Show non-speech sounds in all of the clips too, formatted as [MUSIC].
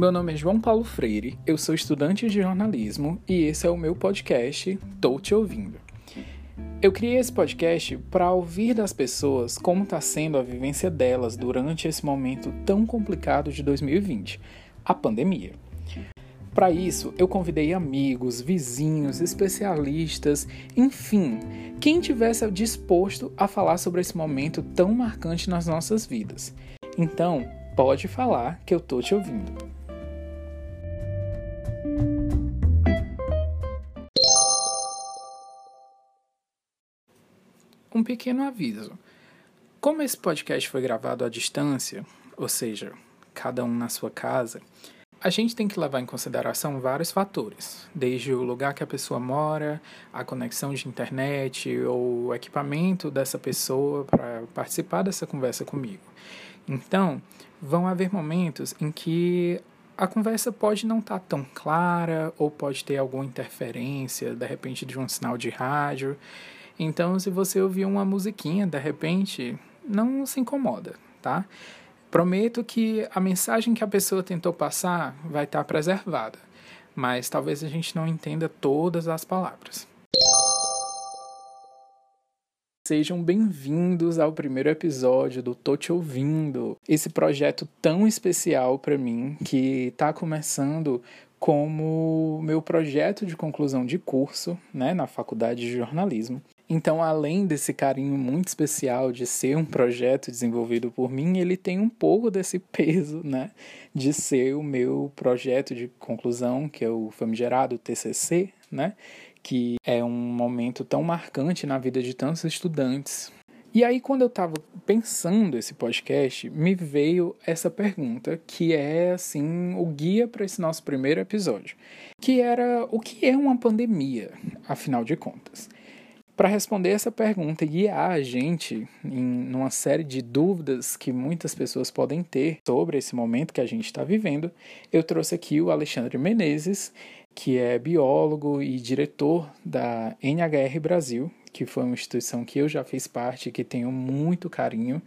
Meu nome é João Paulo Freire, eu sou estudante de jornalismo e esse é o meu podcast Tô Te Ouvindo. Eu criei esse podcast para ouvir das pessoas como está sendo a vivência delas durante esse momento tão complicado de 2020, a pandemia. Para isso, eu convidei amigos, vizinhos, especialistas, enfim, quem tivesse disposto a falar sobre esse momento tão marcante nas nossas vidas. Então, pode falar que eu tô te ouvindo. Um pequeno aviso. Como esse podcast foi gravado à distância, ou seja, cada um na sua casa, a gente tem que levar em consideração vários fatores, desde o lugar que a pessoa mora, a conexão de internet ou o equipamento dessa pessoa para participar dessa conversa comigo. Então, vão haver momentos em que a conversa pode não estar tá tão clara ou pode ter alguma interferência, de repente, de um sinal de rádio. Então, se você ouvir uma musiquinha, de repente, não se incomoda, tá? Prometo que a mensagem que a pessoa tentou passar vai estar preservada, mas talvez a gente não entenda todas as palavras. Sejam bem-vindos ao primeiro episódio do Tô Te Ouvindo, esse projeto tão especial para mim que está começando como meu projeto de conclusão de curso né, na faculdade de jornalismo. Então, além desse carinho muito especial de ser um projeto desenvolvido por mim, ele tem um pouco desse peso, né, de ser o meu projeto de conclusão, que é o famigerado TCC, né, que é um momento tão marcante na vida de tantos estudantes. E aí, quando eu estava pensando esse podcast, me veio essa pergunta, que é, assim, o guia para esse nosso primeiro episódio, que era o que é uma pandemia, afinal de contas. Para responder essa pergunta e guiar a gente em uma série de dúvidas que muitas pessoas podem ter sobre esse momento que a gente está vivendo, eu trouxe aqui o Alexandre Menezes, que é biólogo e diretor da NHR Brasil, que foi uma instituição que eu já fiz parte, que tenho muito carinho,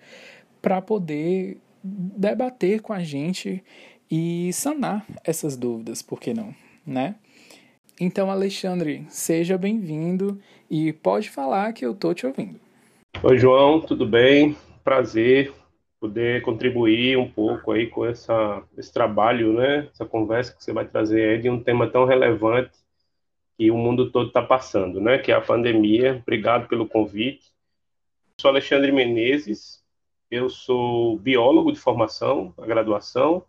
para poder debater com a gente e sanar essas dúvidas, por que não, né? Então, Alexandre, seja bem-vindo e pode falar que eu tô te ouvindo. Oi, João, tudo bem? Prazer poder contribuir um pouco aí com essa, esse trabalho, né? Essa conversa que você vai trazer aí de um tema tão relevante que o mundo todo está passando, né? Que é a pandemia. Obrigado pelo convite. Sou Alexandre Menezes, eu sou biólogo de formação, a graduação,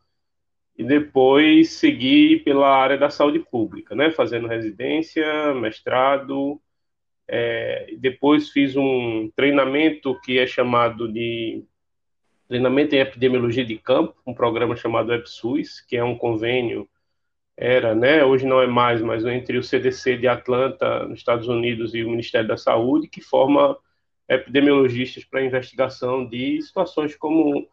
e depois segui pela área da saúde pública, né, fazendo residência, mestrado, é, depois fiz um treinamento que é chamado de treinamento em epidemiologia de campo, um programa chamado EPSUS, que é um convênio era, né, hoje não é mais, mas entre o CDC de Atlanta, nos Estados Unidos, e o Ministério da Saúde, que forma epidemiologistas para investigação de situações como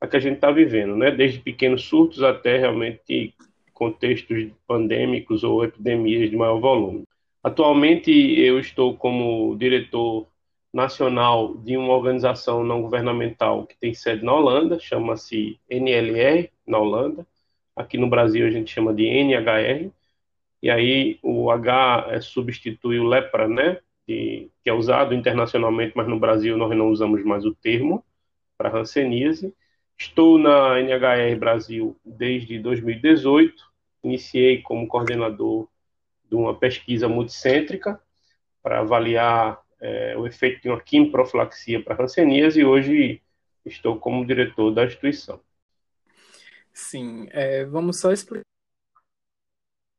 a que a gente está vivendo, né? Desde pequenos surtos até realmente contextos pandêmicos ou epidemias de maior volume. Atualmente eu estou como diretor nacional de uma organização não governamental que tem sede na Holanda, chama-se NLR, na Holanda. Aqui no Brasil a gente chama de NHR. E aí o H é, substitui o lepra, né? que é usado internacionalmente, mas no Brasil nós não usamos mais o termo para hanseníase. Estou na NHR Brasil desde 2018. Iniciei como coordenador de uma pesquisa multicêntrica para avaliar é, o efeito de uma quimioprofilaxia para hanseníase e hoje estou como diretor da instituição. Sim, é, vamos só explicar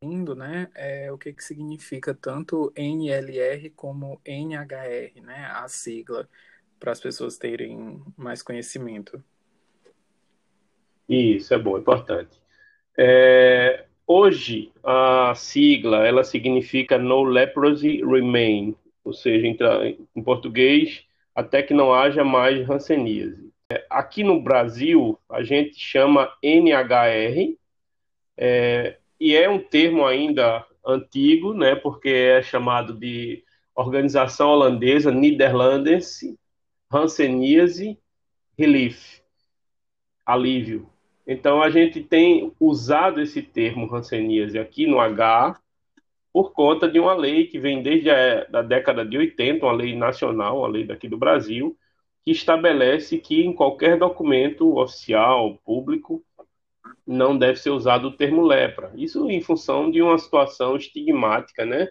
né, é, o que, que significa tanto NLR como NHR, né, a sigla, para as pessoas terem mais conhecimento. Isso é bom, importante. É, hoje, a sigla, ela significa No Leprosy Remain, ou seja, em, português, até que não haja mais hanseníase. É, aqui no Brasil, a gente chama NHR, é, e é um termo ainda antigo, né, porque é chamado de Organização Holandesa Nederlandense Hanseníase Relief, alívio Então, a gente tem usado esse termo hanseníase aqui no H por conta de uma lei que vem desde a da década de 80, uma lei nacional, uma lei daqui do Brasil, que estabelece que em qualquer documento oficial, público, não deve ser usado o termo lepra. Isso em função de uma situação estigmática, né?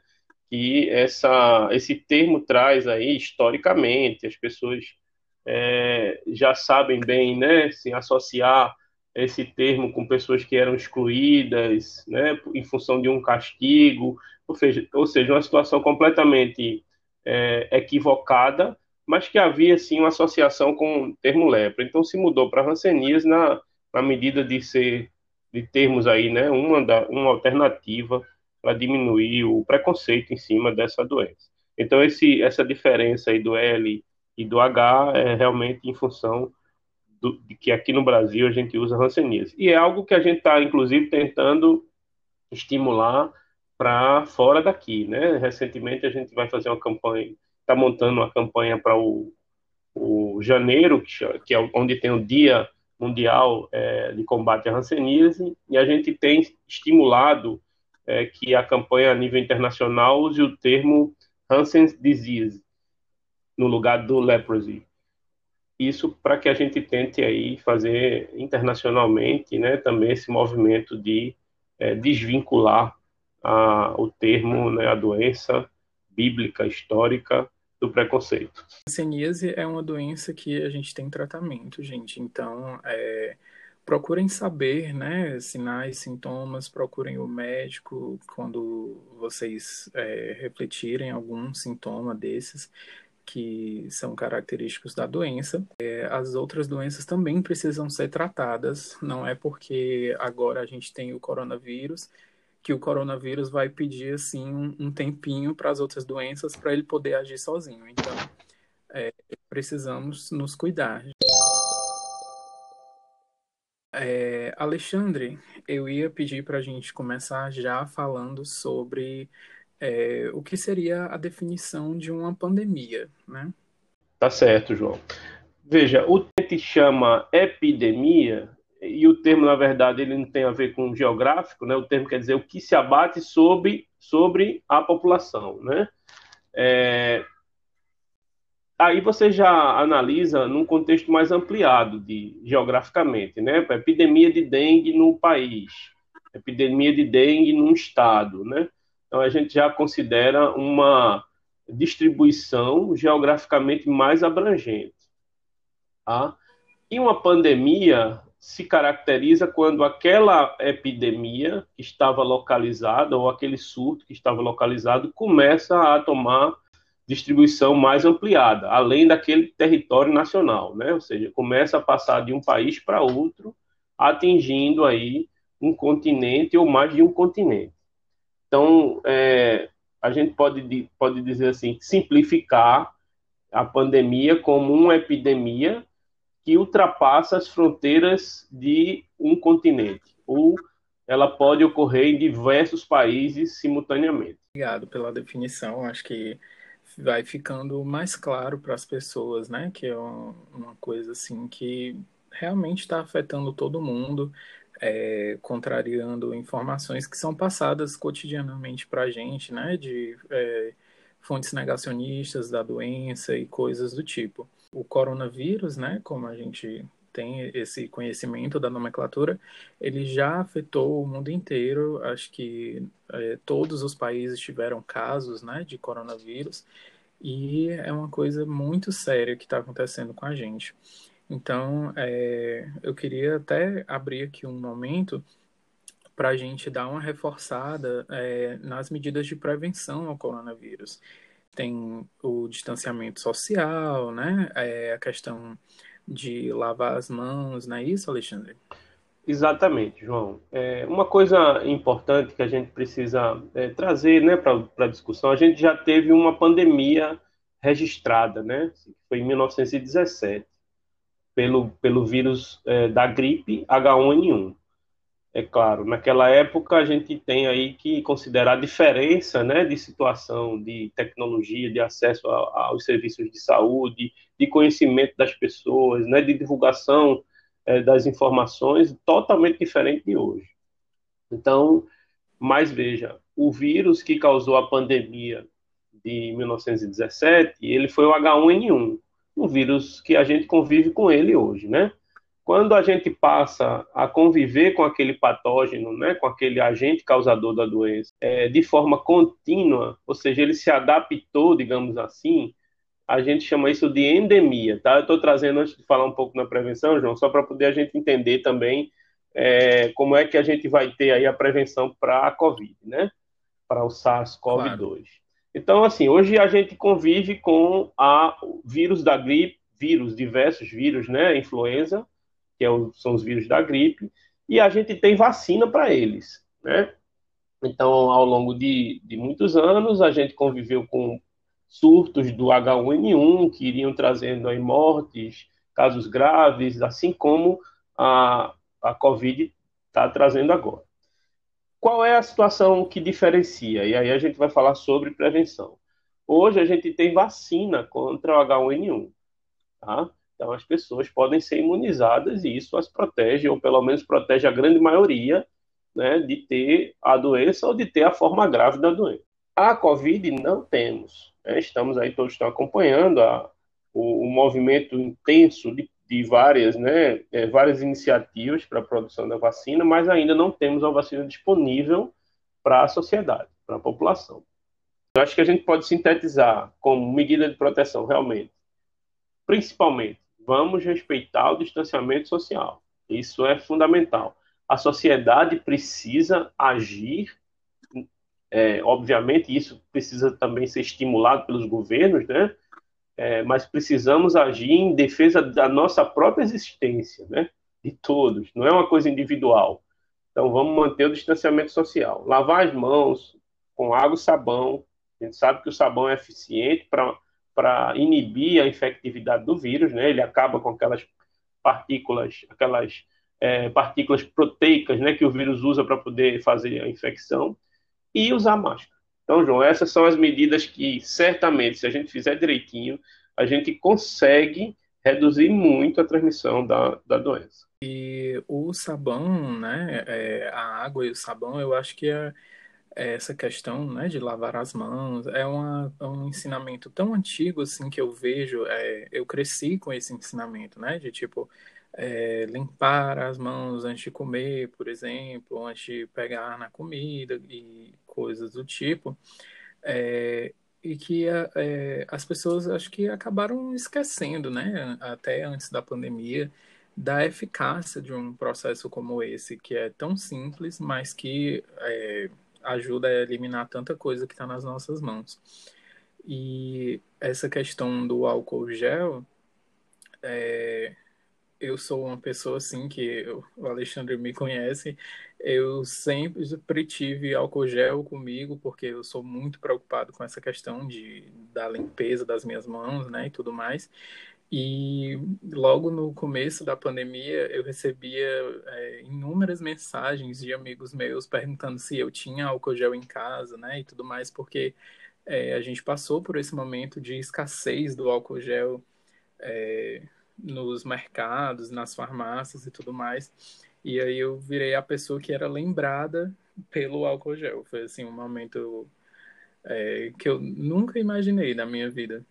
Que essa, esse termo traz aí historicamente, as pessoas é, já sabem bem, né? Se associar esse termo com pessoas que eram excluídas, né? Em função de um castigo, ou seja, ou seja uma situação completamente é, equivocada, mas que havia sim uma associação com o termo lepra. Então se mudou para rancenias na na medida de ser de termos aí, né, uma da, uma alternativa para diminuir o preconceito em cima dessa doença. Então esse essa diferença aí do L e do H é realmente em função do, de que aqui no Brasil a gente usa ranceníase. E é algo que a gente está, inclusive, tentando estimular para fora daqui, né? Recentemente a gente vai fazer uma campanha, está montando uma campanha para o, o janeiro, que é onde tem o Dia Mundial é, de Combate à Hanseníase, e a gente tem estimulado é, que a campanha a nível internacional use o termo Hansen's Disease no lugar do leprosy. Isso para que a gente tente aí fazer internacionalmente, né, também esse movimento de é, desvincular a, o termo, né, a doença bíblica histórica do preconceito. A é uma doença que a gente tem tratamento, gente. Então, é, procurem saber, né, sinais, sintomas, procurem o médico quando vocês é, refletirem algum sintoma desses que são característicos da doença. É, as outras doenças também precisam ser tratadas. Não é porque agora a gente tem o coronavírus que o coronavírus vai pedir assim um, um tempinho para as outras doenças para ele poder agir sozinho. Então, é, precisamos nos cuidar. É, Alexandre, eu ia pedir para a gente começar já falando sobre é, o que seria a definição de uma pandemia, né? Tá certo, João. Veja, o que chama epidemia e o termo, na verdade, ele não tem a ver com geográfico, né? O termo quer dizer o que se abate sobre, sobre a população, né? É... Aí você já analisa num contexto mais ampliado, de geograficamente, né? Epidemia de dengue no país, epidemia de dengue num estado, né? Então a gente já considera uma distribuição geograficamente mais abrangente. Tá? E uma pandemia se caracteriza quando aquela epidemia que estava localizada, ou aquele surto que estava localizado, começa a tomar distribuição mais ampliada, além daquele território nacional, né? Ou seja, começa a passar de um país para outro, atingindo aí um continente ou mais de um continente. Então, é, a gente pode, pode dizer assim, simplificar a pandemia como uma epidemia que ultrapassa as fronteiras de um continente, ou ela pode ocorrer em diversos países simultaneamente. Obrigado pela definição, acho que vai ficando mais claro para as pessoas, né, que é uma coisa assim que realmente está afetando todo mundo, é, contrariando informações que são passadas cotidianamente para a gente, né, de é, fontes negacionistas da doença e coisas do tipo. O coronavírus, né, como a gente tem esse conhecimento da nomenclatura, ele já afetou o mundo inteiro. Acho que é, todos os países tiveram casos, né, de coronavírus. E é uma coisa muito séria que está acontecendo com a gente. Então, é, eu queria até abrir aqui um momento para a gente dar uma reforçada é, nas medidas de prevenção ao coronavírus tem o distanciamento social, né? É a questão de lavar as mãos, não é isso, Alexandre? Exatamente, João. É, uma coisa importante que a gente precisa é, trazer né, para a discussão, a gente já teve uma pandemia registrada, né? Foi em 1917, pelo, pelo vírus é, da gripe H1N1 é claro, naquela época a gente tem aí que considerar a diferença né, de situação, de tecnologia, de acesso a, aos serviços de saúde, de conhecimento das pessoas, né, de divulgação é, das informações totalmente diferente de hoje. Então, mas veja, o vírus que causou a pandemia de 1917, ele foi o H1N1, um vírus que a gente convive com ele hoje, né? Quando a gente passa a conviver com aquele patógeno, né, com aquele agente causador da doença, é, de forma contínua, ou seja, ele se adaptou, digamos assim, a gente chama isso de endemia, tá? Eu estou trazendo antes de falar um pouco na prevenção, João, só para poder a gente entender também é, como é que a gente vai ter aí a prevenção para a COVID, né? Para o SARS-CoV-2. Claro. Então, assim, hoje a gente convive com a vírus da gripe, vírus, diversos vírus, né? Influenza, que é o, são os vírus da gripe, e a gente tem vacina para eles, né? Então, ao longo de, de muitos anos, a gente conviveu com surtos do H1N1 que iriam trazendo aí mortes, casos graves, assim como a, a Covid está trazendo agora. Qual é a situação que diferencia? E aí a gente vai falar sobre prevenção. Hoje a gente tem vacina contra o H1N1. Tá? Então as pessoas podem ser imunizadas e isso as protege, ou pelo menos protege a grande maioria né, de ter a doença ou de ter a forma grave da doença. A Covid não temos. Né? Estamos aí, todos estão acompanhando a, o, o, movimento intenso de, de várias, né, é, várias iniciativas para a produção da vacina, mas ainda não temos a vacina disponível para a sociedade, para a população. Eu acho que a gente pode sintetizar como medida de proteção, realmente. Principalmente, vamos respeitar o distanciamento social. Isso é fundamental. A sociedade precisa agir é, obviamente, isso precisa também ser estimulado pelos governos, né? É, mas precisamos agir em defesa da nossa própria existência, né? De todos, não é uma coisa individual. Então, vamos manter o distanciamento social. Lavar as mãos com água e sabão. A gente sabe que o sabão é eficiente para inibir a infectividade do vírus, né? Ele acaba com aquelas partículas, aquelas é, partículas proteicas, né? Que o vírus usa para poder fazer a infecção e usar máscara. Então, João, essas são as medidas que certamente, se a gente fizer direitinho, a gente consegue reduzir muito a transmissão da, da doença. E o sabão, né, é, a água e o sabão, eu acho que é, é essa questão, né, de lavar as mãos, é, uma, é um ensinamento tão antigo, assim, que eu vejo, é, eu cresci com esse ensinamento, né, de tipo, é, limpar as mãos antes de comer, por exemplo, antes de pegar na comida e coisas do tipo, é, e que é, as pessoas acho que acabaram esquecendo, né, até antes da pandemia, da eficácia de um processo como esse, que é tão simples, mas que é, ajuda a eliminar tanta coisa que está nas nossas mãos. E essa questão do álcool gel, é, eu sou uma pessoa assim que eu, o Alexandre me conhece. Eu sempre tive álcool gel comigo porque eu sou muito preocupado com essa questão de da limpeza das minhas mãos, né, e tudo mais. E logo no começo da pandemia eu recebia é, inúmeras mensagens de amigos meus perguntando se eu tinha álcool gel em casa, né, e tudo mais, porque é, a gente passou por esse momento de escassez do álcool gel. É, nos mercados, nas farmácias e tudo mais. E aí eu virei a pessoa que era lembrada pelo álcool gel. Foi assim um momento é, que eu nunca imaginei na minha vida.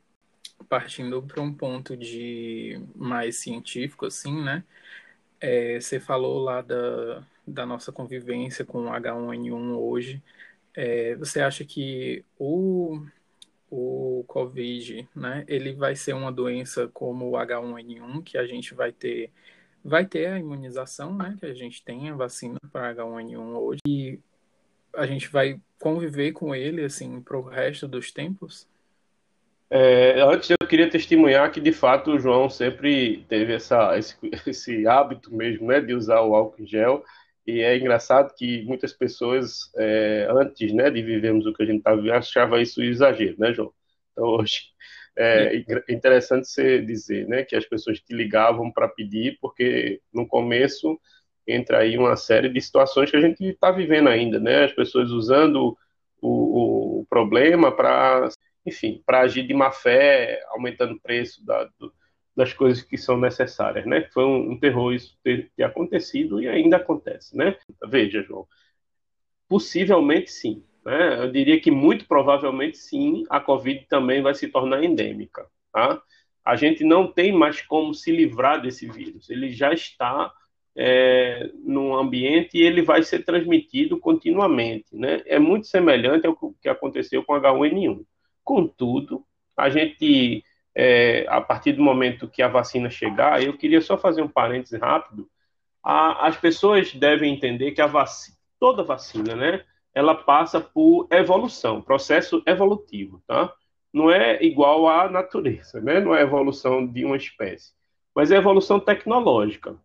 Partindo para um ponto de mais científico, assim, né? É, você falou lá da, da nossa convivência com o H1N1 hoje. É, você acha que o o Covid, né, ele vai ser uma doença como o H1N1, que a gente vai ter, vai ter a imunização, né, que a gente tem a vacina para H1N1 hoje, e a gente vai conviver com ele, assim, para o resto dos tempos? É, antes eu queria testemunhar que de fato o João sempre teve essa, esse, esse hábito mesmo, né, de usar o álcool em gel, e é engraçado que muitas pessoas, é, antes né, de vivermos o que a gente está vivendo, achavam isso exagero, né, João? Então, hoje, é interessante você dizer né, que as pessoas te ligavam para pedir, porque no começo entra aí uma série de situações que a gente está vivendo ainda, né? As pessoas usando o, o problema para, enfim, para agir de má fé, aumentando o preço da, do, das coisas que são necessárias, né? Foi um, um terror isso ter, ter, acontecido e ainda acontece, né? Veja, João, possivelmente sim, né? Eu diria que muito provavelmente sim, a Covid também vai se tornar endêmica, tá? A gente não tem mais como se livrar desse vírus, ele já está é, no ambiente e ele vai ser transmitido continuamente, né? É muito semelhante ao que aconteceu com H1N1. Contudo, a gente é, a partir do momento que a vacina chegar, eu queria só fazer um parêntese rápido. A, as pessoas devem entender que a vacina, toda vacina, né, ela passa por evolução, processo evolutivo, tá? Não é igual à natureza, né? Não é evolução de uma espécie, mas é evolução tecnológica.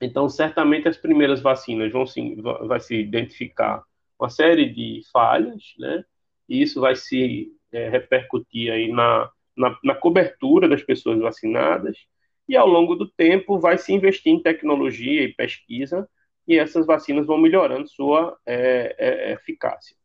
Então, certamente as primeiras vacinas vão se, vai se identificar uma série de falhas, né? E isso vai se é, repercutir aí na na, na cobertura das pessoas vacinadas, e ao longo do tempo vai se investir em tecnologia e pesquisa, e essas vacinas vão melhorando sua é, é, eficácia.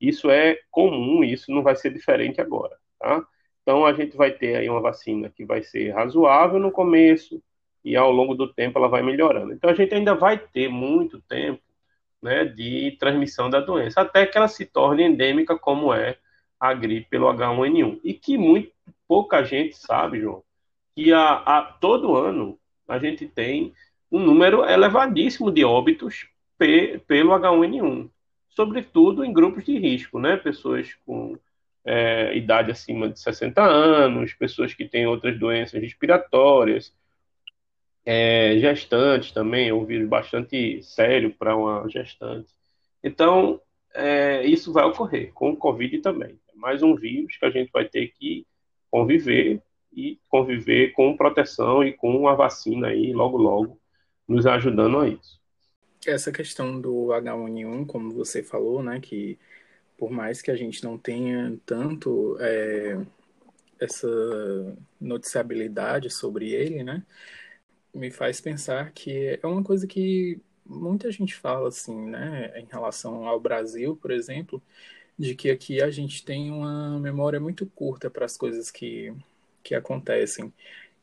Isso é comum, isso não vai ser diferente agora, tá? Então a gente vai ter aí uma vacina que vai ser razoável no começo e ao longo do tempo ela vai melhorando. Então a gente ainda vai ter muito tempo, né, de transmissão da doença, até que ela se torne endêmica como é a gripe pelo H1N1 e que muito pouca gente sabe, João, que a, a, todo ano a gente tem um número elevadíssimo de óbitos pe, pelo H1N1, sobretudo em grupos de risco, né? Pessoas com é, idade acima de 60 anos, pessoas que têm outras doenças respiratórias, é, gestantes também, é um vírus bastante sério para uma gestante. Então, é, isso vai ocorrer com o Covid também. É mais um vírus que a gente vai ter que conviver e conviver com proteção e com a vacina aí logo logo nos ajudando a isso. Essa questão do H1N1, como você falou, né, que por mais que a gente não tenha tanto é, essa noticiabilidade sobre ele, né, me faz pensar que é uma coisa que muita gente fala assim, né, em relação ao Brasil, por exemplo, de que aqui a gente tem uma memória muito curta para as coisas que, que acontecem.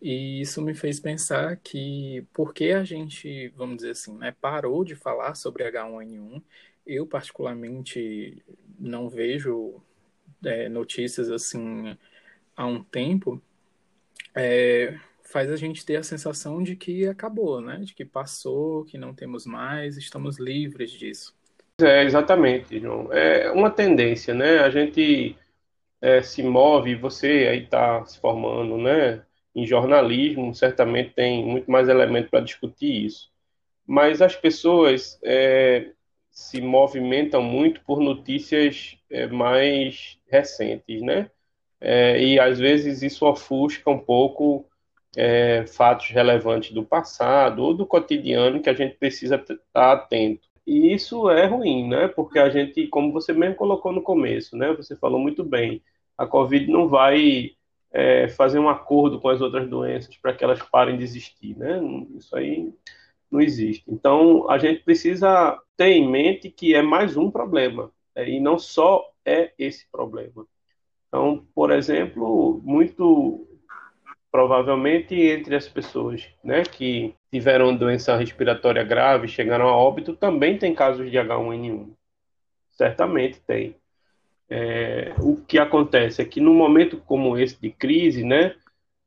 E isso me fez pensar que porque a gente, vamos dizer assim, né, parou de falar sobre H1N1, eu particularmente não vejo é, notícias assim há um tempo, é, faz a gente ter a sensação de que acabou, né? De que passou, que não temos mais, estamos livres disso. É, exatamente, João. É uma tendência, né? A gente é, se move, você aí está se formando, né? Em jornalismo, certamente tem muito mais elemento para discutir isso. Mas as pessoas é, se movimentam muito por notícias é, mais recentes, né? É, e às vezes isso ofusca um pouco é, fatos relevantes do passado ou do cotidiano que a gente precisa estar atento. E isso é ruim, né? Porque a gente, como você mesmo colocou no começo, né? Você falou muito bem, a Covid não vai é, fazer um acordo com as outras doenças para que elas parem de existir, né? Isso aí não existe. Então, a gente precisa ter em mente que é mais um problema, é, e não só é esse problema. Então, por exemplo, muito provavelmente entre as pessoas né, que tiveram doença respiratória grave, chegaram a óbito, também tem casos de H1N1. Certamente tem. É, o que acontece é que no momento como esse de crise, né,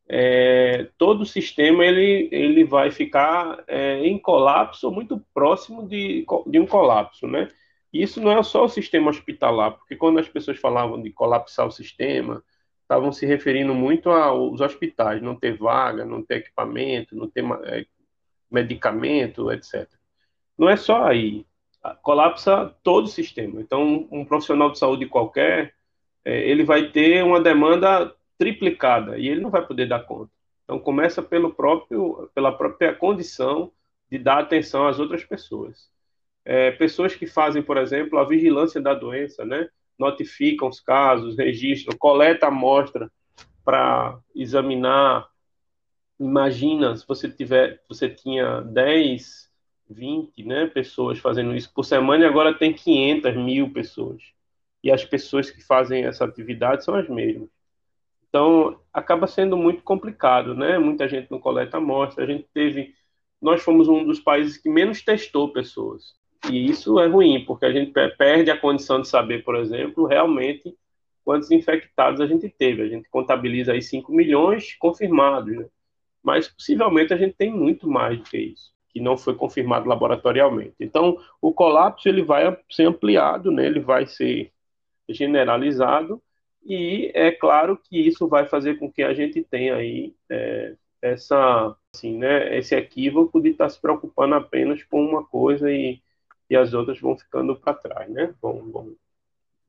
é, todo o sistema ele, ele vai ficar é, em colapso, muito próximo de, de um colapso, né? Isso não é só o sistema hospitalar, porque quando as pessoas falavam de colapsar o sistema, estavam se referindo muito aos hospitais, não ter vaga, não ter equipamento, não ter é, medicamento, etc. Não é só aí, colapsa todo o sistema. Então, um profissional de saúde qualquer, é, ele vai ter uma demanda triplicada e ele não vai poder dar conta. Então, começa pelo próprio, pela própria condição de dar atenção às outras pessoas. É, pessoas que fazem, por exemplo, a vigilância da doença, né? notificam os casos, registram, coleta amostra para examinar. Imagina se você tiver, você tinha 10, 20 né, pessoas fazendo isso por semana e agora tem 500 mil pessoas. E as pessoas que fazem essa atividade são as mesmas. Então, acaba sendo muito complicado, né? Muita gente não coleta amostra. A gente teve. Nós fomos um dos países que menos testou pessoas. E isso é ruim, porque a gente perde a condição de saber, por exemplo, realmente quantos infectados a gente teve. A gente contabiliza aí 5 milhões confirmados, né? Mas possivelmente a gente tem muito mais do que isso, que não foi confirmado laboratorialmente. Então, o colapso ele vai ser ampliado, né? Ele vai ser generalizado e é claro que isso vai fazer com que a gente tenha aí é, essa, assim, né, esse equívoco de estar tá se preocupando apenas com uma coisa e, e as outras vão ficando para trás, né? Vão, vão,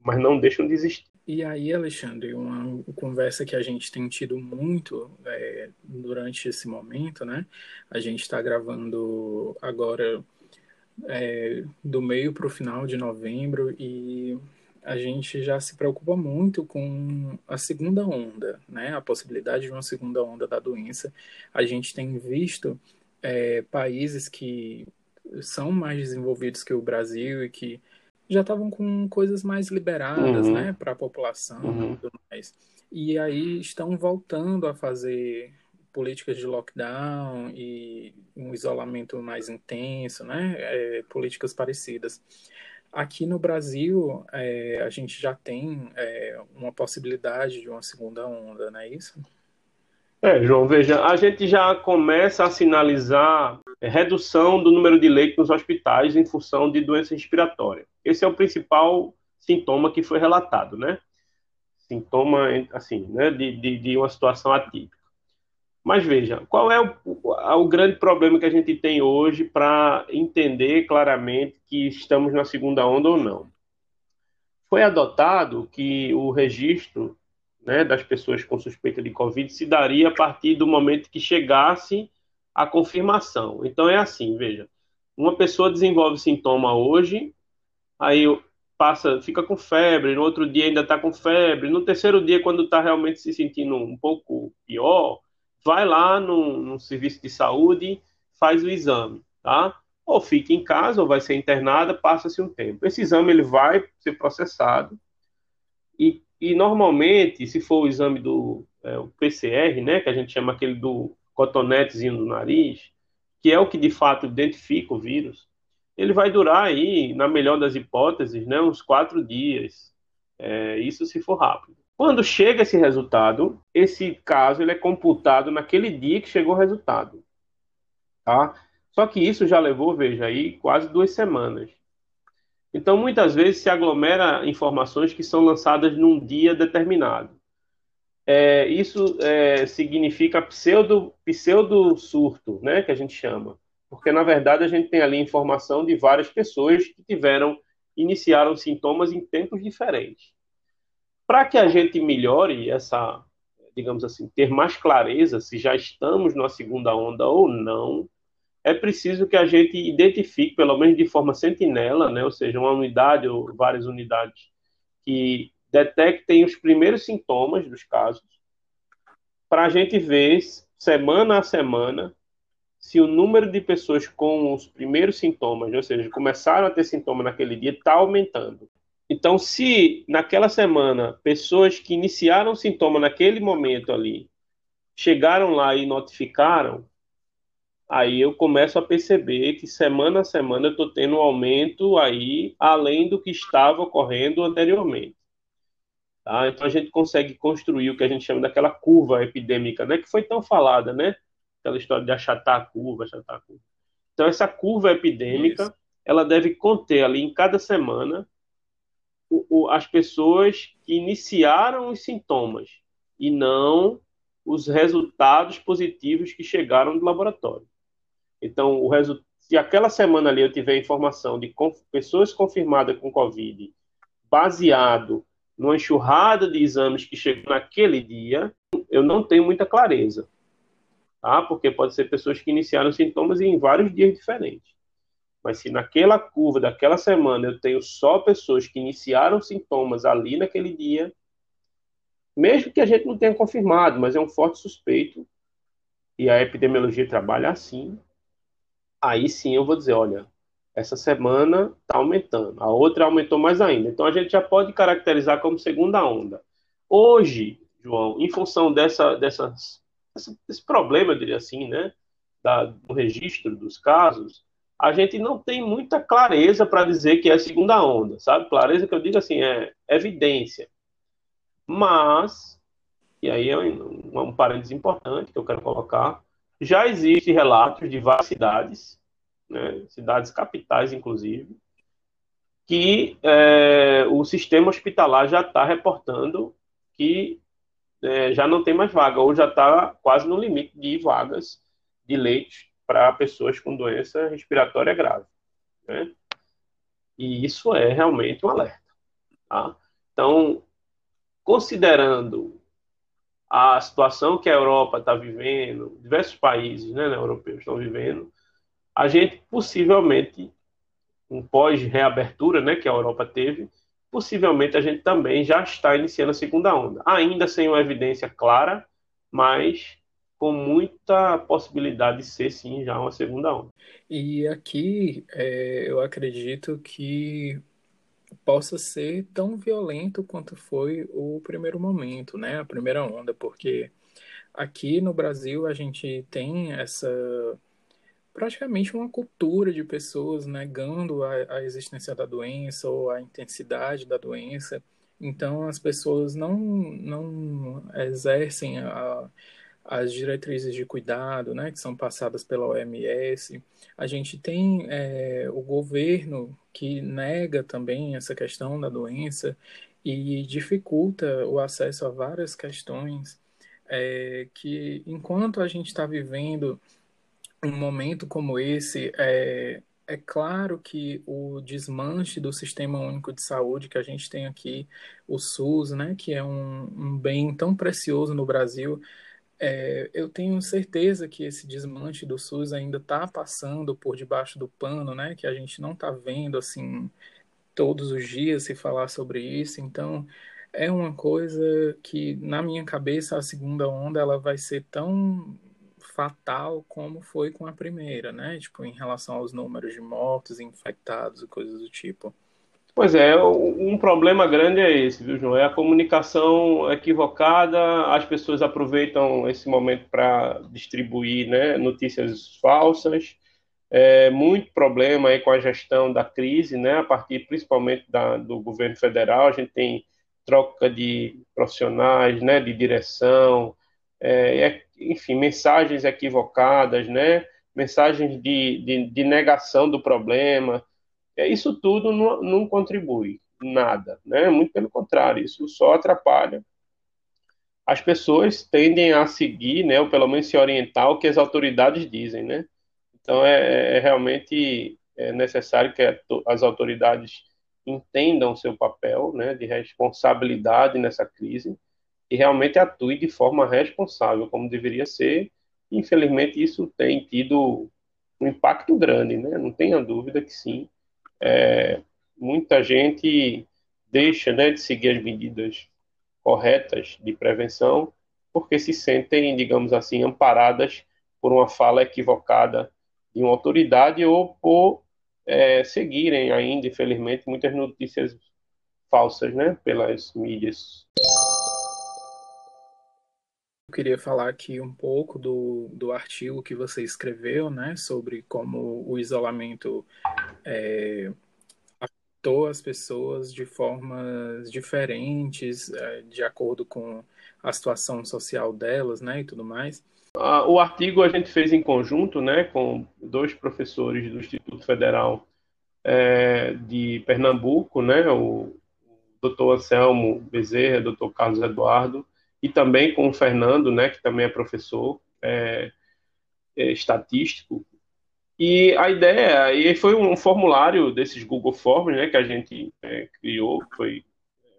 mas não deixam de existir. E aí, Alexandre, uma conversa que a gente tem tido muito é, durante esse momento, né? A gente está gravando agora é, do meio para o final de novembro e a gente já se preocupa muito com a segunda onda, né? A possibilidade de uma segunda onda da doença. A gente tem visto é, países que são mais desenvolvidos que o Brasil e que já estavam com coisas mais liberadas, uhum. né, para a população uhum. e tudo mais. E aí estão voltando a fazer políticas de lockdown e um isolamento mais intenso, né, é, políticas parecidas. Aqui no Brasil, é, a gente já tem é, uma possibilidade de uma segunda onda, não é isso? É, João, veja, a gente já começa a sinalizar redução do número de leitos nos hospitais em função de doença respiratória. Esse é o principal sintoma que foi relatado, né? Sintoma, assim, né, de, de, de uma situação atípica. Mas veja, qual é o, o grande problema que a gente tem hoje para entender claramente que estamos na segunda onda ou não? Foi adotado que o registro né, das pessoas com suspeita de Covid se daria a partir do momento que chegasse a confirmação. Então é assim, veja, uma pessoa desenvolve sintoma hoje, aí passa, fica com febre, no outro dia ainda está com febre, no terceiro dia, quando está realmente se sentindo um pouco pior, vai lá no, no serviço de saúde, faz o exame, tá? Ou fica em casa, ou vai ser internada, passa-se um tempo. Esse exame ele vai ser processado e, e normalmente, se for o exame do é, o PCR, né, que a gente chama aquele do cotonetezinho do nariz, que é o que de fato identifica o vírus, ele vai durar aí, na melhor das hipóteses, né, uns quatro dias. É, isso se for rápido. Quando chega esse resultado, esse caso ele é computado naquele dia que chegou o resultado. Tá? Só que isso já levou, veja aí, quase duas semanas. Então, muitas vezes se aglomera informações que são lançadas num dia determinado. É, isso é, significa pseudo, pseudo surto, né, que a gente chama. Porque, na verdade, a gente tem ali informação de várias pessoas que tiveram, iniciaram sintomas em tempos diferentes. Para que a gente melhore essa, digamos assim, ter mais clareza se já estamos na segunda onda ou não, é preciso que a gente identifique, pelo menos de forma sentinela, né, ou seja, uma unidade ou várias unidades que detectem os primeiros sintomas dos casos, para a gente ver semana a semana se o número de pessoas com os primeiros sintomas, ou seja, começaram a ter sintoma naquele dia, está aumentando. Então, se naquela semana pessoas que iniciaram sintoma naquele momento ali chegaram lá e notificaram, aí eu começo a perceber que semana a semana eu estou tendo um aumento aí além do que estava ocorrendo anteriormente. Tá? Então a gente consegue construir o que a gente chama daquela curva epidêmica, né? que foi tão falada, né? Aquela história de achatar a curva, achatar a curva. Então essa curva epidêmica, Isso. ela deve conter ali em cada semana o, o, as pessoas que iniciaram os sintomas e não os resultados positivos que chegaram do laboratório. Então, o resu... se aquela semana ali eu tiver informação de conf... pessoas confirmadas com Covid, baseado numa enxurrada de exames que chegou naquele dia, eu não tenho muita clareza. Tá? Porque pode ser pessoas que iniciaram sintomas em vários dias diferentes. Mas se naquela curva daquela semana eu tenho só pessoas que iniciaram sintomas ali naquele dia, mesmo que a gente não tenha confirmado, mas é um forte suspeito, e a epidemiologia trabalha assim, aí sim eu vou dizer, olha, essa semana está aumentando, a outra aumentou mais ainda. Então a gente já pode caracterizar como segunda onda. Hoje, João, em função dessa, dessas, desse problema, eu diria assim, né, da, do registro dos casos, a gente não tem muita clareza para dizer que é a segunda onda, sabe? Clareza que eu digo assim, é evidência. Mas, e aí é um, um parênteses importante que eu quero colocar, já existem relatos de várias cidades, né, cidades capitais, inclusive, que é, o sistema hospitalar já está reportando que é, já não tem mais vaga, ou já está quase no limite de vagas de leitos para pessoas com doença respiratória grave. Né? E isso é realmente um alerta. Tá? Então, considerando a situação que a Europa está vivendo, diversos países né, europeus estão vivendo, a gente possivelmente, um pós-reabertura né, que a Europa teve, possivelmente a gente também já está iniciando a segunda onda. Ainda sem uma evidência clara, mas com muita possibilidade de ser sim já uma segunda onda. E aqui é, eu acredito que possa ser tão violento quanto foi o primeiro momento, né? A primeira onda, porque aqui no Brasil a gente tem essa praticamente uma cultura de pessoas negando a, a existência da doença ou a intensidade da doença. Então as pessoas não não exercem a as diretrizes de cuidado, né, que são passadas pela OMS. A gente tem é, o governo que nega também essa questão da doença e dificulta o acesso a várias questões é, que, enquanto a gente está vivendo um momento como esse, é, é claro que o desmanche do Sistema Único de Saúde que a gente tem aqui, o SUS, né, que é um, um bem tão precioso no Brasil, é, eu tenho certeza que esse desmanche do SUS ainda está passando por debaixo do pano, né? Que a gente não está vendo assim todos os dias se falar sobre isso. Então é uma coisa que na minha cabeça a segunda onda ela vai ser tão fatal como foi com a primeira, né? Tipo em relação aos números de mortos, infectados e coisas do tipo. Pois é, um problema grande é esse, viu, João? É a comunicação equivocada, as pessoas aproveitam esse momento para distribuir né, notícias falsas, é, muito problema aí com a gestão da crise, né, a partir principalmente da, do governo federal, a gente tem troca de profissionais, né, de direção, é, é, enfim, mensagens equivocadas, né, mensagens de, de, de negação do problema, é, isso tudo não, não contribui nada, né? Muito pelo contrário, isso só atrapalha. As pessoas tendem a seguir, né, ou pelo menos se orientar o que as autoridades dizem, né? Então é, é realmente é necessário que as autoridades entendam seu papel, né, de responsabilidade nessa crise e realmente atue de forma responsável, como deveria ser. Infelizmente isso tem tido um impacto grande, né? Não tenha dúvida que sim é, muita gente deixa né, de seguir as medidas corretas de prevenção porque se sentem, digamos assim, amparadas por uma fala equivocada de uma autoridade ou por é, seguirem ainda, infelizmente, muitas notícias falsas né, pelas mídias. Queria falar aqui um pouco do, do artigo que você escreveu, né, sobre como o isolamento é, afetou as pessoas de formas diferentes, é, de acordo com a situação social delas, né, e tudo mais. O artigo a gente fez em conjunto, né, com dois professores do Instituto Federal é, de Pernambuco, né, o Dr. Anselmo Bezerra, Dr. Carlos Eduardo, e também com o Fernando, né, que também é professor é, é, estatístico. E a ideia, e foi um formulário desses Google Forms, né, que a gente é, criou, foi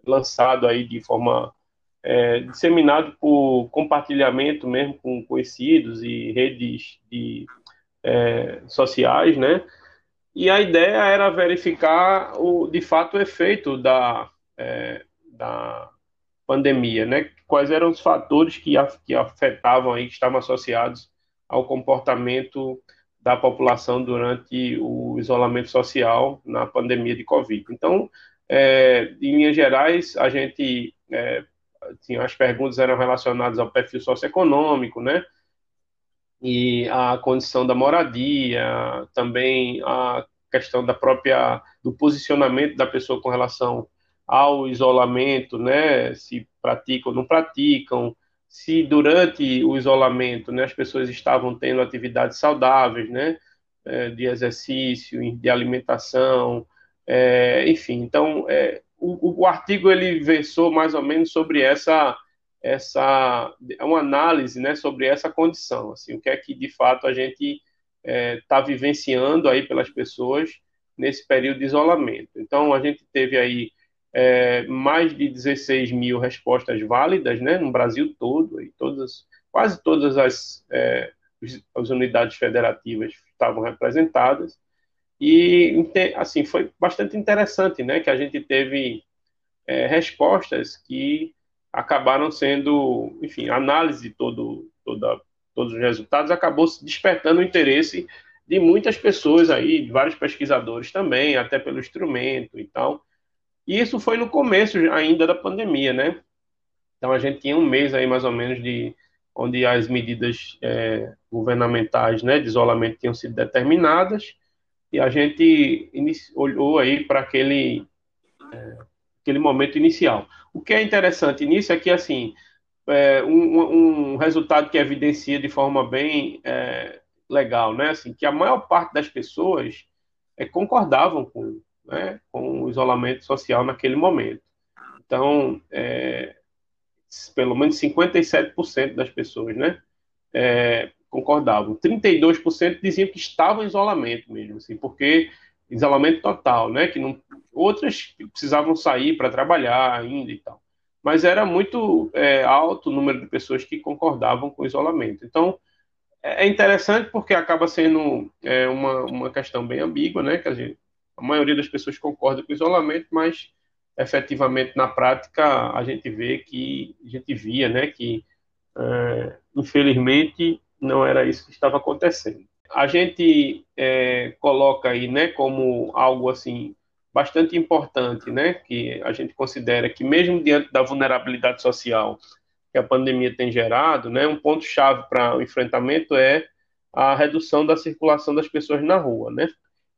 lançado aí de forma é, disseminado por compartilhamento mesmo com conhecidos e redes de, é, sociais, né? E a ideia era verificar o, de fato o efeito da, é, da pandemia, né? Quais eram os fatores que, afetavam aí, que estavam associados ao comportamento da população durante o isolamento social na pandemia de Covid. Então, é, em linhas gerais, a gente é, assim, as perguntas eram relacionadas ao perfil socioeconômico, né? E a condição da moradia, também a questão da própria do posicionamento da pessoa com relação ao isolamento, né? Se praticam ou não praticam, se durante o isolamento, né, as pessoas estavam tendo atividades saudáveis, né? É, de exercício, de alimentação, é, enfim. Então, é, o, o, artigo ele versou mais ou menos sobre essa essa uma análise, né, sobre essa condição, assim, o que é que de fato a gente está é, vivenciando aí pelas pessoas nesse período de isolamento. Então, a gente teve aí é, mais de 16 mil respostas válidas, né, no Brasil todo, e todas, quase todas as, é, as unidades federativas estavam representadas, e assim foi bastante interessante, né, que a gente teve é, respostas que acabaram sendo, enfim, análise de todo, toda, todos os resultados acabou despertando o interesse de muitas pessoas aí, de vários pesquisadores também, até pelo instrumento e tal. E isso foi no começo ainda da pandemia, né? Então a gente tinha um mês aí mais ou menos de onde as medidas é, governamentais, né, de isolamento tinham sido determinadas e a gente olhou aí para aquele é, aquele momento inicial. O que é interessante nisso é que assim é, um, um, resultado que evidencia de forma bem é, legal, né? Assim, que a maior parte das pessoas é, concordavam com, né, com o isolamento social naquele momento. Então, é, pelo menos 57% das pessoas, né, é, concordavam. 32% diziam que estavam em isolamento mesmo, assim, porque isolamento total, né, que não, outras precisavam sair para trabalhar ainda e tal. Mas era muito é, alto o número de pessoas que concordavam com o isolamento. Então, é, é interessante porque acaba sendo é, uma, uma questão bem ambígua, né, que a, gente, a maioria das pessoas concorda com o isolamento, mas efetivamente na prática a gente vê que a gente via, né, que é, infelizmente não era isso que estava acontecendo. A gente é, coloca aí, né, como algo assim bastante importante, né, que a gente considera que mesmo diante da vulnerabilidade social que a pandemia tem gerado, né, um ponto chave para o enfrentamento é a redução da circulação das pessoas na rua, né?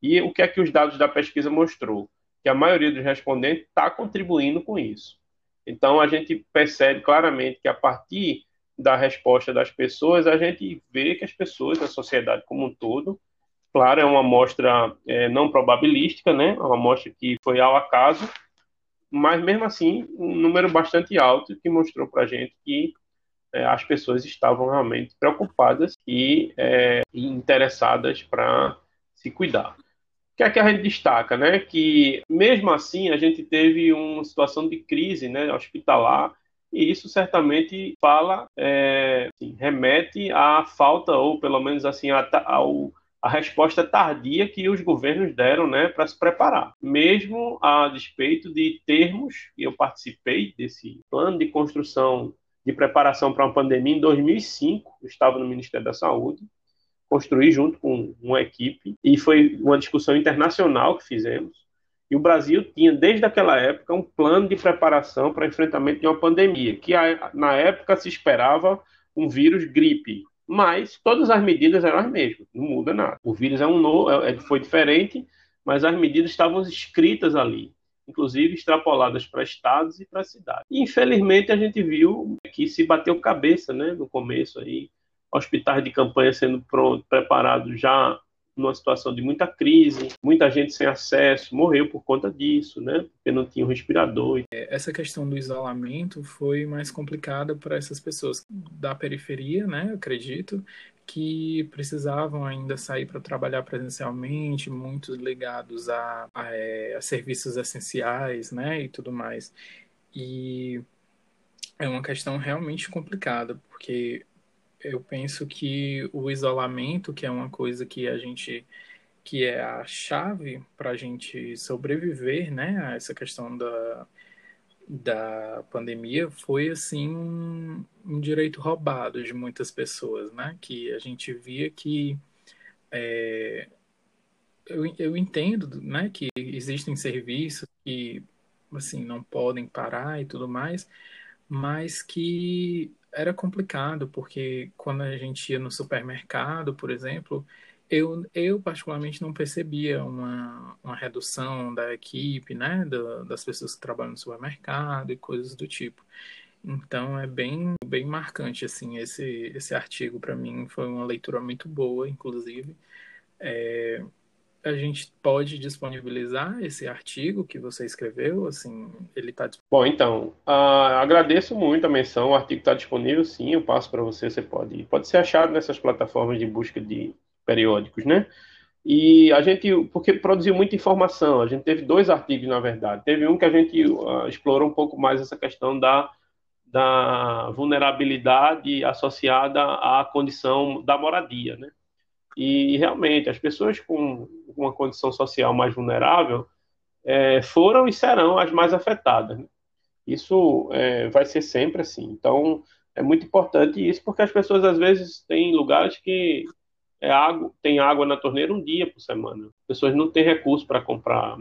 E o que é que os dados da pesquisa mostrou? Que a maioria dos respondentes está contribuindo com isso. Então a gente percebe claramente que a partir da resposta das pessoas, a gente vê que as pessoas, a sociedade como um todo, claro, é uma amostra é, não probabilística, né? É uma amostra que foi ao acaso, mas mesmo assim, um número bastante alto que mostrou para a gente que é, as pessoas estavam realmente preocupadas e, é, e interessadas para se cuidar. Que é que a gente destaca, né? Que mesmo assim a gente teve uma situação de crise, né, hospitalar e isso certamente fala, é, assim, remete à falta, ou pelo menos assim, a, ao, a resposta tardia que os governos deram né, para se preparar. Mesmo a despeito de termos, e eu participei desse plano de construção de preparação para uma pandemia em 2005, eu estava no Ministério da Saúde, construí junto com uma equipe, e foi uma discussão internacional que fizemos, e o Brasil tinha, desde aquela época, um plano de preparação para enfrentamento de uma pandemia, que na época se esperava um vírus gripe, mas todas as medidas eram as mesmas, não muda nada. O vírus é um novo, é, é, foi diferente, mas as medidas estavam escritas ali, inclusive extrapoladas para estados e para cidades. Infelizmente a gente viu que se bateu cabeça, né, no começo aí, hospitais de campanha sendo pronto, preparados já numa situação de muita crise, muita gente sem acesso, morreu por conta disso, né? Porque não tinha um respirador. É, essa questão do isolamento foi mais complicada para essas pessoas da periferia, né? Eu acredito que precisavam ainda sair para trabalhar presencialmente, muitos ligados a, a, é, a serviços essenciais, né? E tudo mais. E é uma questão realmente complicada, porque eu penso que o isolamento, que é uma coisa que a gente que é a chave para a gente sobreviver, né, a essa questão da, da pandemia, foi assim um, um direito roubado de muitas pessoas, né, que a gente via que é, eu, eu entendo, né, que existem serviços que assim não podem parar e tudo mais, mas que era complicado, porque quando a gente ia no supermercado, por exemplo, eu, eu particularmente não percebia uma, uma redução da equipe, né, da, das pessoas que trabalham no supermercado e coisas do tipo. Então é bem, bem marcante assim esse, esse artigo para mim foi uma leitura muito boa, inclusive. É, a gente pode disponibilizar esse artigo que você escreveu? Assim, ele está Bom, então, uh, agradeço muito a menção. O artigo está disponível, sim. Eu passo para você. Você pode, pode ser achado nessas plataformas de busca de periódicos, né? E a gente, porque produziu muita informação. A gente teve dois artigos, na verdade. Teve um que a gente uh, explorou um pouco mais essa questão da da vulnerabilidade associada à condição da moradia, né? E realmente, as pessoas com uma condição social mais vulnerável é, foram e serão as mais afetadas. Né? Isso é, vai ser sempre assim. Então, é muito importante isso, porque as pessoas às vezes têm lugares que é água, tem água na torneira um dia por semana. As pessoas não têm recurso para comprar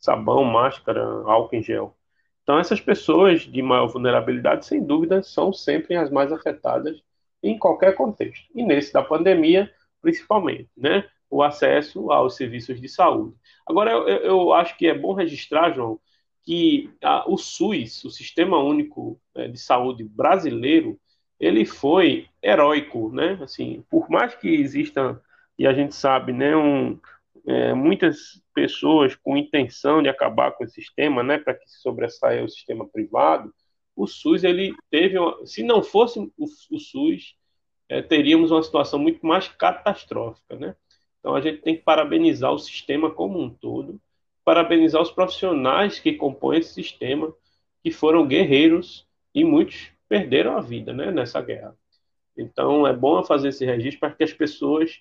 sabão, máscara, álcool em gel. Então, essas pessoas de maior vulnerabilidade, sem dúvida, são sempre as mais afetadas em qualquer contexto. E nesse da pandemia, principalmente, né? O acesso aos serviços de saúde. Agora, eu, eu acho que é bom registrar, João, que a, o SUS, o Sistema Único né, de Saúde brasileiro, ele foi heróico, né? Assim, por mais que exista, e a gente sabe, né, um, é, muitas pessoas com intenção de acabar com o sistema, né, para que sobressaia o sistema privado, o SUS ele teve, uma, se não fosse o, o SUS, é, teríamos uma situação muito mais catastrófica, né? Então a gente tem que parabenizar o sistema como um todo, parabenizar os profissionais que compõem esse sistema, que foram guerreiros e muitos perderam a vida, né, nessa guerra. Então é bom fazer esse registro para que as pessoas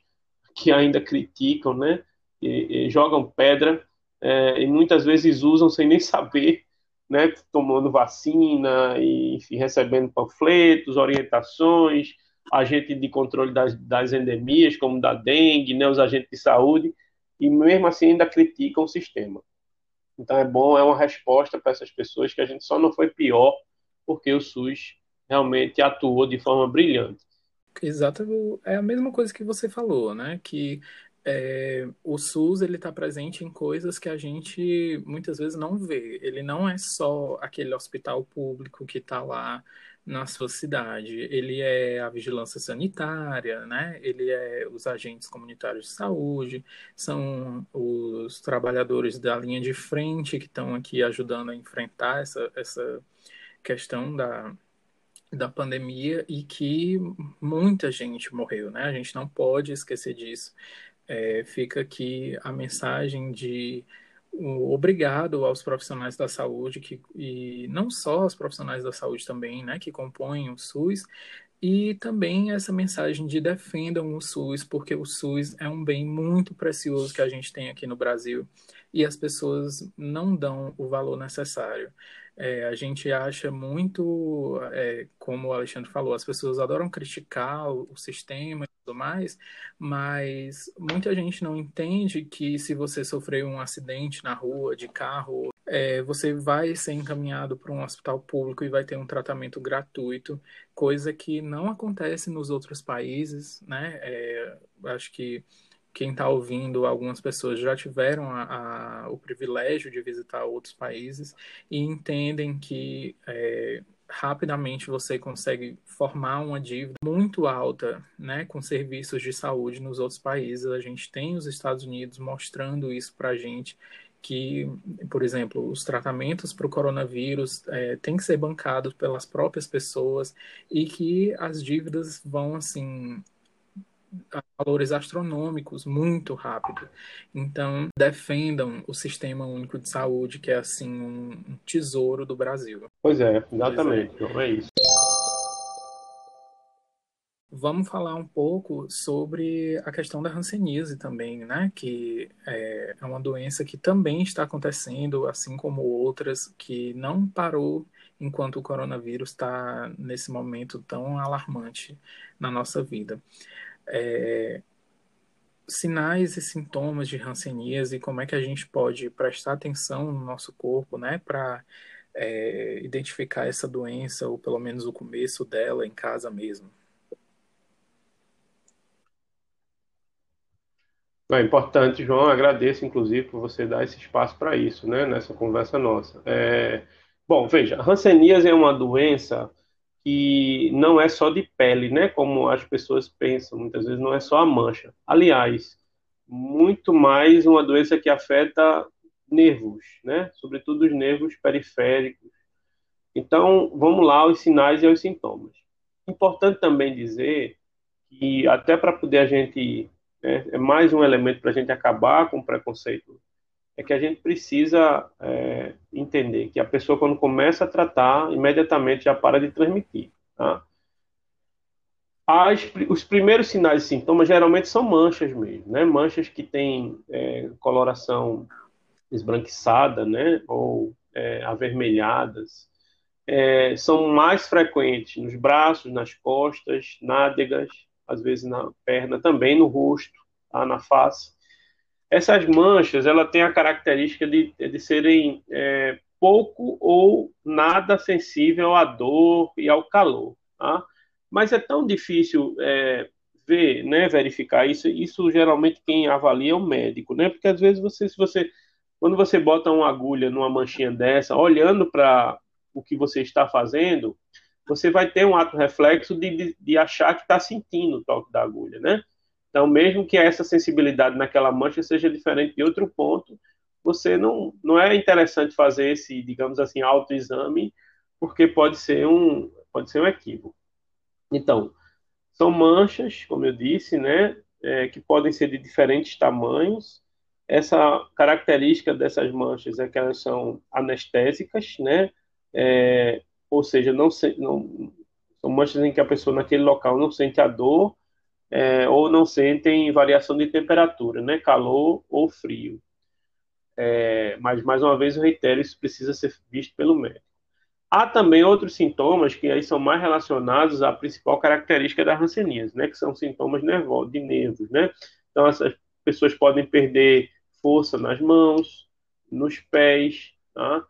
que ainda criticam, né, e, e jogam pedra é, e muitas vezes usam sem nem [LAUGHS] saber, né, tomando vacina e enfim, recebendo panfletos, orientações, agente de controle das, das endemias, como da dengue, né, os agentes de saúde, e mesmo assim ainda criticam o sistema. Então é bom, é uma resposta para essas pessoas que a gente só não foi pior porque o SUS realmente atuou de forma brilhante. Exato, é a mesma coisa que você falou, né? Que é, o SUS ele está presente em coisas que a gente muitas vezes não vê. Ele não é só aquele hospital público que está lá na sua cidade. Ele é a vigilância sanitária, né? Ele é os agentes comunitários de saúde, são os trabalhadores da linha de frente que estão aqui ajudando a enfrentar essa, essa questão da, da pandemia e que muita gente morreu, né? A gente não pode esquecer disso é, fica aqui a mensagem de obrigado aos profissionais da saúde que, e não só aos profissionais da saúde também, né, que compõem o SUS, e também essa mensagem de defendam o SUS, porque o SUS é um bem muito precioso que a gente tem aqui no Brasil e as pessoas não dão o valor necessário. É, a gente acha muito, é, como o Alexandre falou, as pessoas adoram criticar o, o sistema tudo mais, mas muita gente não entende que se você sofrer um acidente na rua de carro, é, você vai ser encaminhado para um hospital público e vai ter um tratamento gratuito, coisa que não acontece nos outros países, né? É, acho que quem está ouvindo, algumas pessoas já tiveram a, a, o privilégio de visitar outros países e entendem que é, rapidamente você consegue formar uma dívida muito alta, né, com serviços de saúde nos outros países. A gente tem os Estados Unidos mostrando isso para a gente que, por exemplo, os tratamentos para o coronavírus é, têm que ser bancados pelas próprias pessoas e que as dívidas vão assim valores astronômicos muito rápido. Então, defendam o Sistema Único de Saúde, que é assim um tesouro do Brasil. Pois é, exatamente. Então, é isso. Vamos falar um pouco sobre a questão da hanseníase também, né? Que é, é uma doença que também está acontecendo, assim como outras, que não parou enquanto o coronavírus está nesse momento tão alarmante na nossa vida é, sinais e sintomas de hanseníase e como é que a gente pode prestar atenção no nosso corpo, né, para é, identificar essa doença, ou pelo menos o começo dela, em casa mesmo? É importante, João. Agradeço, inclusive, por você dar esse espaço para isso, né, nessa conversa nossa. É... Bom, veja, Hanseníase é uma doença que não é só de pele, né, como as pessoas pensam. Muitas vezes não é só a mancha. Aliás, muito mais uma doença que afeta nervos, né, sobretudo os nervos periféricos. Então, vamos lá aos sinais e aos sintomas. Importante também dizer que até para poder a gente né, é mais um elemento para a gente acabar com o preconceito, é que a gente precisa é, entender que a pessoa, quando começa a tratar, imediatamente já para de transmitir. Tá? As, os primeiros sinais e sintomas geralmente são manchas mesmo, né? Manchas que têm é, coloração esbranquiçada, né? Ou é, avermelhadas. É, são mais frequentes nos braços, nas costas, nádegas, às vezes na perna, também no rosto, tá? na face. Essas manchas, ela tem a característica de, de serem é, pouco ou nada sensível à dor e ao calor, tá? Mas é tão difícil é, ver, né, verificar isso. Isso geralmente quem avalia é o médico, né? Porque às vezes você, se você, quando você bota uma agulha numa manchinha dessa, olhando para o que você está fazendo, você vai ter um ato reflexo de, de, de achar que está sentindo o toque da agulha, né? Então, mesmo que essa sensibilidade naquela mancha seja diferente de outro ponto, você não, não é interessante fazer esse, digamos assim, autoexame, porque pode ser um, pode ser um equívoco. Então, são manchas, como eu disse, né, é, que podem ser de diferentes tamanhos. Essa característica dessas manchas é que elas são anestésicas, né, é, ou seja, não, se, não são manchas em que a pessoa naquele local não sente a dor é, ou não sentem variação de temperatura, né, calor ou frio. É, mas mais uma vez eu reitero, isso precisa ser visto pelo médico. Há também outros sintomas que aí são mais relacionados à principal característica da hanseníase, né, que são sintomas nervosos, de nervos, né? Então essas pessoas podem perder força nas mãos, nos pés, tá?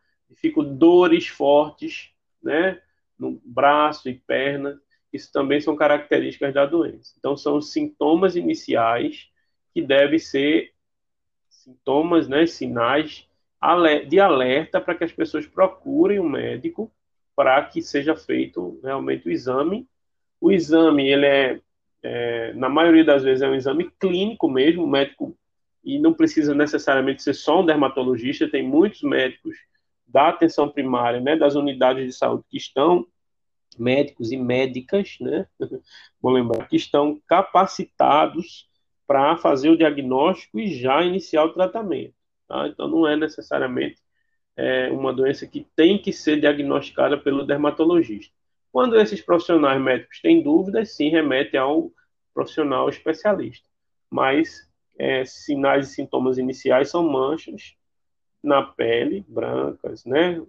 dores fortes né, no braço e perna. Isso também são características da doença. Então, são os sintomas iniciais que devem ser sintomas, né, sinais de alerta para que as pessoas procurem um médico para que seja feito realmente o exame. O exame, ele é, é, na maioria das vezes, é um exame clínico mesmo, médico, e não precisa necessariamente ser só um dermatologista, tem muitos médicos da atenção primária, né, das unidades de saúde que estão médicos e médicas, né, [LAUGHS] vou lembrar, que estão capacitados para fazer o diagnóstico e já iniciar o tratamento. Tá? Então, não é necessariamente é, uma doença que tem que ser diagnosticada pelo dermatologista. Quando esses profissionais médicos têm dúvidas, sim, remete ao profissional especialista. Mas é, sinais e sintomas iniciais são manchas, na pele, brancas, né,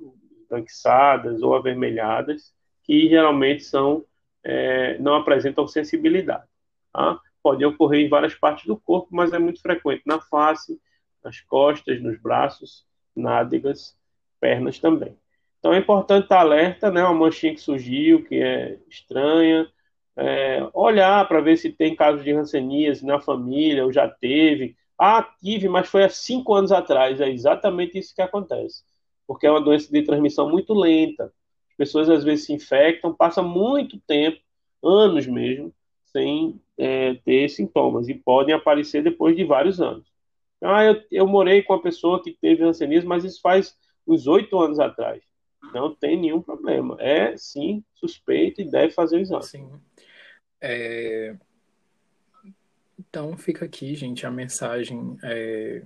branquiçadas ou avermelhadas, que geralmente são é, não apresentam sensibilidade. Tá? Pode ocorrer em várias partes do corpo, mas é muito frequente na face, nas costas, nos braços, nádegas, pernas também. Então é importante estar alerta, né? Uma manchinha que surgiu, que é estranha, é, olhar para ver se tem casos de hanseníase na família, ou já teve, ah, tive, mas foi há cinco anos atrás. É exatamente isso que acontece. Porque é uma doença de transmissão muito lenta. As pessoas às vezes se infectam, passa muito tempo, anos mesmo, sem é, ter sintomas. E podem aparecer depois de vários anos. Ah, eu, eu morei com uma pessoa que teve hanseníase, mas isso faz uns oito anos atrás. Não tem nenhum problema. É, sim, suspeito e deve fazer o exame. Sim. É, então fica aqui, gente, a mensagem. É,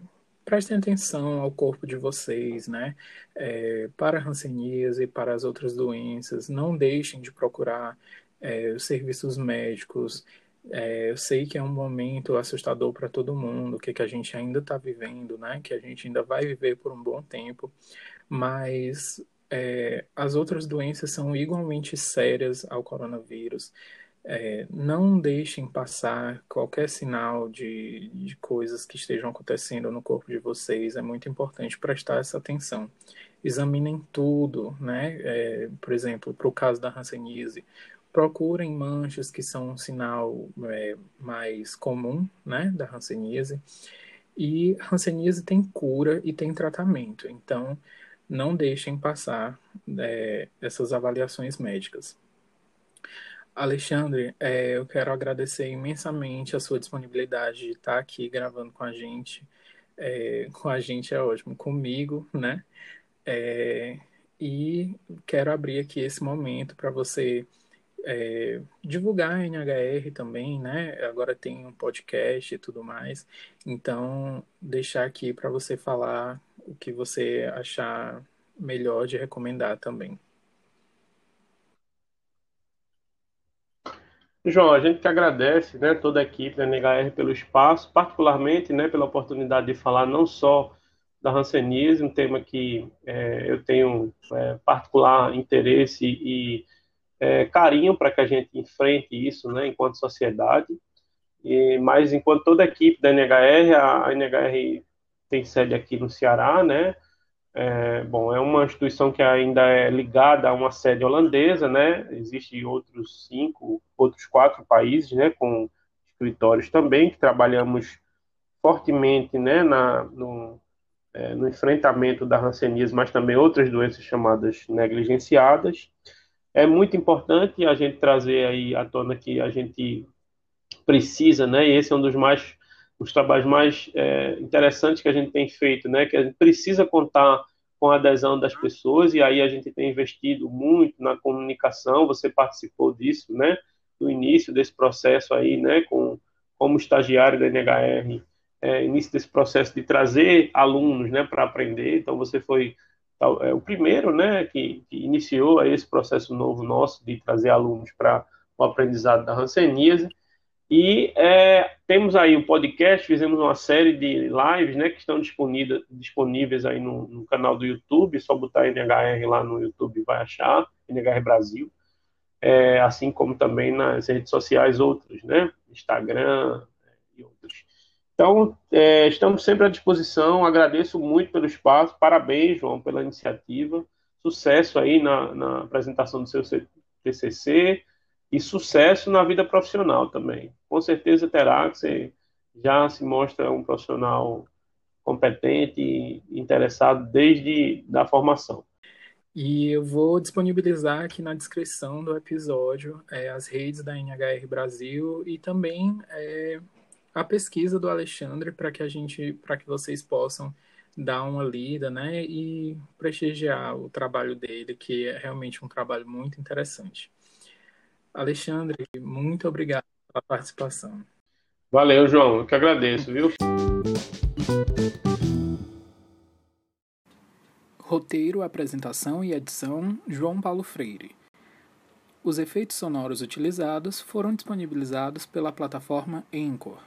prestem atenção ao corpo de vocês, né? É, para a e para as outras doenças, não deixem de procurar é, os serviços médicos. É, eu sei que é um momento assustador para todo mundo, que, que a gente ainda está vivendo, né? Que a gente ainda vai viver por um bom tempo, mas é, as outras doenças são igualmente sérias ao coronavírus. É, não deixem passar qualquer sinal de, de coisas que estejam acontecendo no corpo de vocês. É muito importante prestar essa atenção. examinem tudo, né? É, por exemplo, para o caso da hanseníase, procurem manchas que são um sinal é, mais comum, né, da hanseníase. E hanseníase tem cura e tem tratamento, então não deixem passar é, essas avaliações médicas. Alexandre, é, eu quero agradecer imensamente a sua disponibilidade de estar aqui gravando com a gente. É, com a gente é ótimo, comigo, né? É, e quero abrir aqui esse momento para você é, divulgar a NHR também, né? Agora tem um podcast e tudo mais. Então, deixar aqui para você falar o que você achar melhor de recomendar também. João, a gente que agradece, né, toda a equipe da NHR pelo espaço, particularmente, né, pela oportunidade de falar não só da hanseníase, um tema que é, eu tenho é, particular interesse e é, carinho para que a gente enfrente isso, né, enquanto sociedade. E, mas enquanto toda a equipe da NHR, a, a NHR tem sede aqui no Ceará, né? É, bom, é uma instituição que ainda é ligada a uma sede holandesa, né? Existem outros cinco, outros quatro países, né? Com escritórios também que trabalhamos fortemente, né? Na, no, é, no enfrentamento da hanseníase, mas também outras doenças chamadas negligenciadas. É muito importante a gente trazer aí à tona que a gente precisa, né? E esse é um dos mais os trabalhos mais é, interessantes que a gente tem feito, né? Que a gente precisa contar com a adesão das pessoas e aí a gente tem investido muito na comunicação. Você participou disso, né? No início desse processo aí, né? Com como estagiário da NHR, é, início desse processo de trazer alunos, né? Para aprender. Então você foi é, o primeiro, né? Que, que iniciou esse processo novo nosso de trazer alunos para o aprendizado da hanseníase. E é, temos aí o podcast, fizemos uma série de lives, né, que estão disponíveis, disponíveis aí no, no, canal do YouTube, só botar NHR lá no YouTube vai achar, NHR Brasil, é, assim como também nas redes sociais outras, né, Instagram e outras. Então, é, estamos sempre à disposição, agradeço muito pelo espaço, parabéns, João, pela iniciativa, sucesso aí na, na apresentação do seu TCC, e sucesso na vida profissional também. Com certeza terá, que você já se mostra um profissional competente e interessado desde da formação. E eu vou disponibilizar aqui na descrição do episódio é, as redes da NHR Brasil e também é, a pesquisa do Alexandre para que a gente, para que vocês possam dar uma lida, né, e prestigiar o trabalho dele, que é realmente um trabalho muito interessante. Alexandre, muito obrigado pela participação. Valeu, João. Eu que agradeço, viu? Roteiro, apresentação e edição: João Paulo Freire. Os efeitos sonoros utilizados foram disponibilizados pela plataforma Anchor.